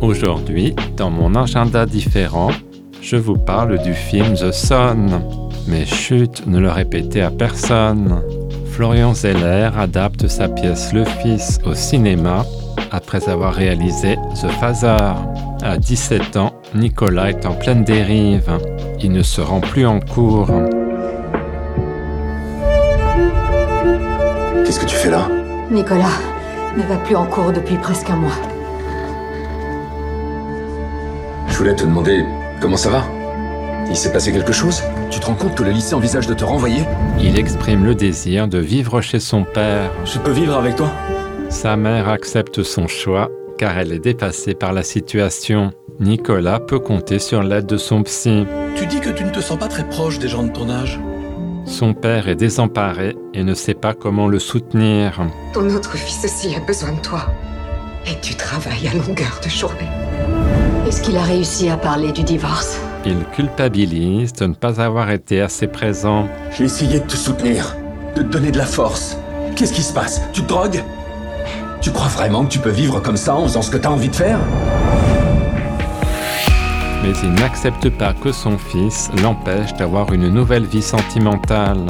Aujourd'hui, dans mon agenda différent, je vous parle du film The Son. Mais chut, ne le répétez à personne. Florian Zeller adapte sa pièce Le Fils au cinéma après avoir réalisé The Father. À 17 ans, Nicolas est en pleine dérive. Il ne se rend plus en cours. Qu'est-ce que tu fais là? Nicolas ne va plus en cours depuis presque un mois. Je voulais te demander comment ça va? Il s'est passé quelque chose? Tu te rends compte que le lycée envisage de te renvoyer? Il exprime le désir de vivre chez son père. Je peux vivre avec toi? Sa mère accepte son choix car elle est dépassée par la situation. Nicolas peut compter sur l'aide de son psy. Tu dis que tu ne te sens pas très proche des gens de ton âge. Son père est désemparé et ne sait pas comment le soutenir. Ton autre fils aussi a besoin de toi. Et tu travailles à longueur de journée. Est-ce qu'il a réussi à parler du divorce? Il culpabilise de ne pas avoir été assez présent. J'ai essayé de te soutenir, de te donner de la force. Qu'est-ce qui se passe? Tu te drogues? Tu crois vraiment que tu peux vivre comme ça en faisant ce que t'as envie de faire? Mais il n'accepte pas que son fils l'empêche d'avoir une nouvelle vie sentimentale.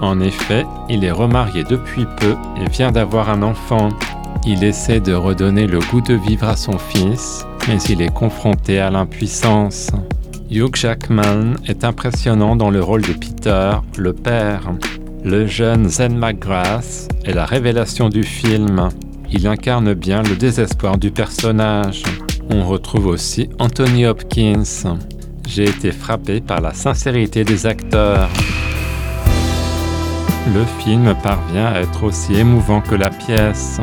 En effet, il est remarié depuis peu et vient d'avoir un enfant. Il essaie de redonner le goût de vivre à son fils, mais il est confronté à l'impuissance. Hugh Jackman est impressionnant dans le rôle de Peter, le père. Le jeune Zen McGrath est la révélation du film. Il incarne bien le désespoir du personnage. On retrouve aussi Anthony Hopkins. J'ai été frappé par la sincérité des acteurs. Le film parvient à être aussi émouvant que la pièce.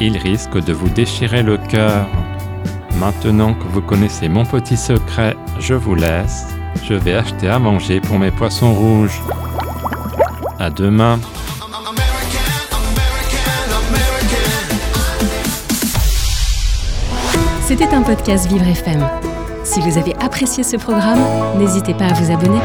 Il risque de vous déchirer le cœur. Maintenant que vous connaissez mon petit secret, je vous laisse. Je vais acheter à manger pour mes poissons rouges. À demain. C'était un podcast Vivre FM. Si vous avez apprécié ce programme, n'hésitez pas à vous abonner.